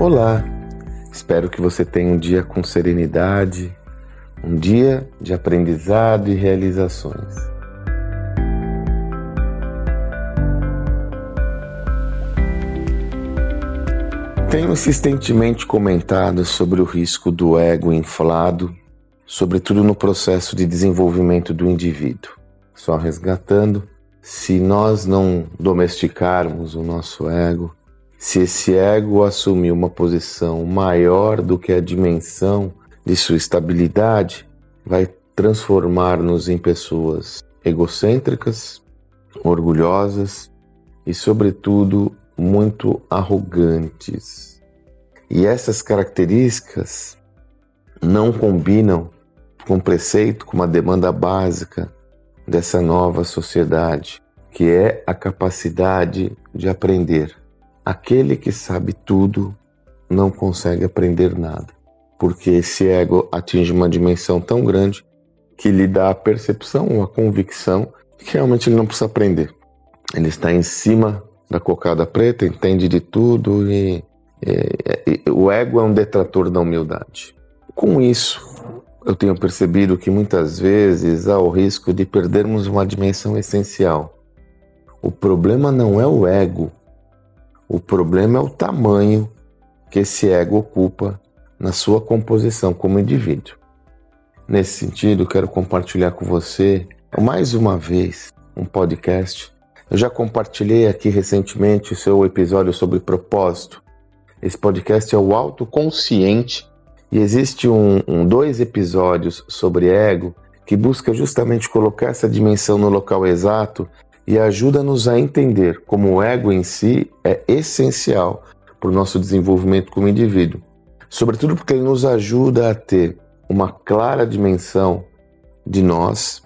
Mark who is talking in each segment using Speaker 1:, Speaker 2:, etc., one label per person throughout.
Speaker 1: Olá! Espero que você tenha um dia com serenidade, um dia de aprendizado e realizações. Tenho insistentemente comentado sobre o risco do ego inflado, sobretudo no processo de desenvolvimento do indivíduo. Só resgatando, se nós não domesticarmos o nosso ego, se esse ego assumir uma posição maior do que a dimensão de sua estabilidade, vai transformar-nos em pessoas egocêntricas, orgulhosas e, sobretudo, muito arrogantes. E essas características não combinam com o preceito, com uma demanda básica dessa nova sociedade, que é a capacidade de aprender. Aquele que sabe tudo não consegue aprender nada, porque esse ego atinge uma dimensão tão grande que lhe dá a percepção, a convicção que realmente ele não precisa aprender. Ele está em cima da cocada preta, entende de tudo e, e, e o ego é um detrator da humildade. Com isso, eu tenho percebido que muitas vezes há o risco de perdermos uma dimensão essencial. O problema não é o ego, o problema é o tamanho que esse ego ocupa na sua composição como indivíduo. Nesse sentido, quero compartilhar com você mais uma vez um podcast. Eu já compartilhei aqui recentemente o seu episódio sobre propósito. Esse podcast é o autoconsciente e existe um, um, dois episódios sobre ego que busca justamente colocar essa dimensão no local exato e ajuda-nos a entender como o ego em si é essencial para o nosso desenvolvimento como indivíduo. Sobretudo porque ele nos ajuda a ter uma clara dimensão de nós,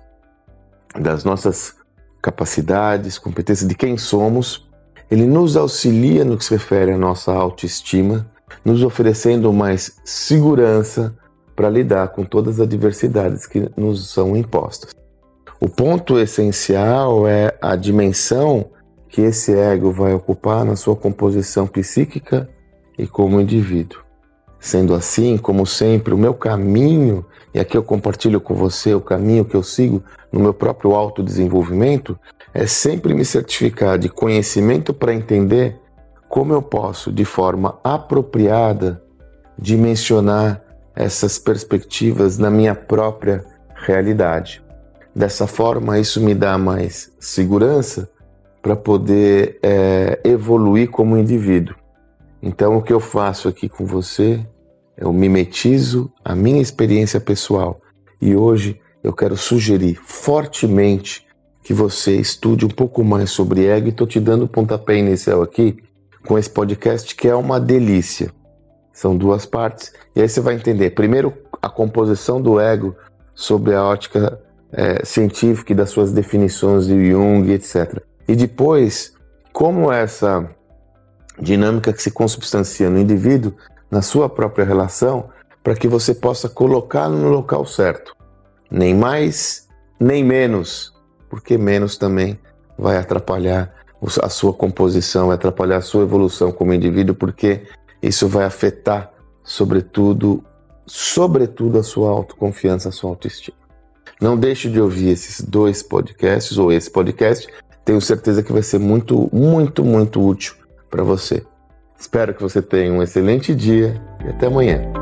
Speaker 1: das nossas capacidades, competências, de quem somos. Ele nos auxilia no que se refere à nossa autoestima, nos oferecendo mais segurança para lidar com todas as adversidades que nos são impostas. O ponto essencial é a dimensão que esse ego vai ocupar na sua composição psíquica e como indivíduo. Sendo assim, como sempre, o meu caminho, e aqui eu compartilho com você o caminho que eu sigo no meu próprio autodesenvolvimento, é sempre me certificar de conhecimento para entender como eu posso, de forma apropriada, dimensionar essas perspectivas na minha própria realidade. Dessa forma, isso me dá mais segurança para poder é, evoluir como indivíduo. Então, o que eu faço aqui com você, eu mimetizo a minha experiência pessoal e hoje eu quero sugerir fortemente que você estude um pouco mais sobre ego estou te dando o pontapé inicial aqui com esse podcast que é uma delícia. São duas partes e aí você vai entender primeiro a composição do ego sobre a ótica é, científica e das suas definições de Jung, etc. E depois, como essa dinâmica que se consubstancia no indivíduo, na sua própria relação, para que você possa colocá-lo no local certo. Nem mais, nem menos, porque menos também vai atrapalhar a sua composição, vai atrapalhar a sua evolução como indivíduo, porque isso vai afetar, sobretudo, sobretudo a sua autoconfiança, a sua autoestima. Não deixe de ouvir esses dois podcasts ou esse podcast. Tenho certeza que vai ser muito, muito, muito útil para você. Espero que você tenha um excelente dia e até amanhã.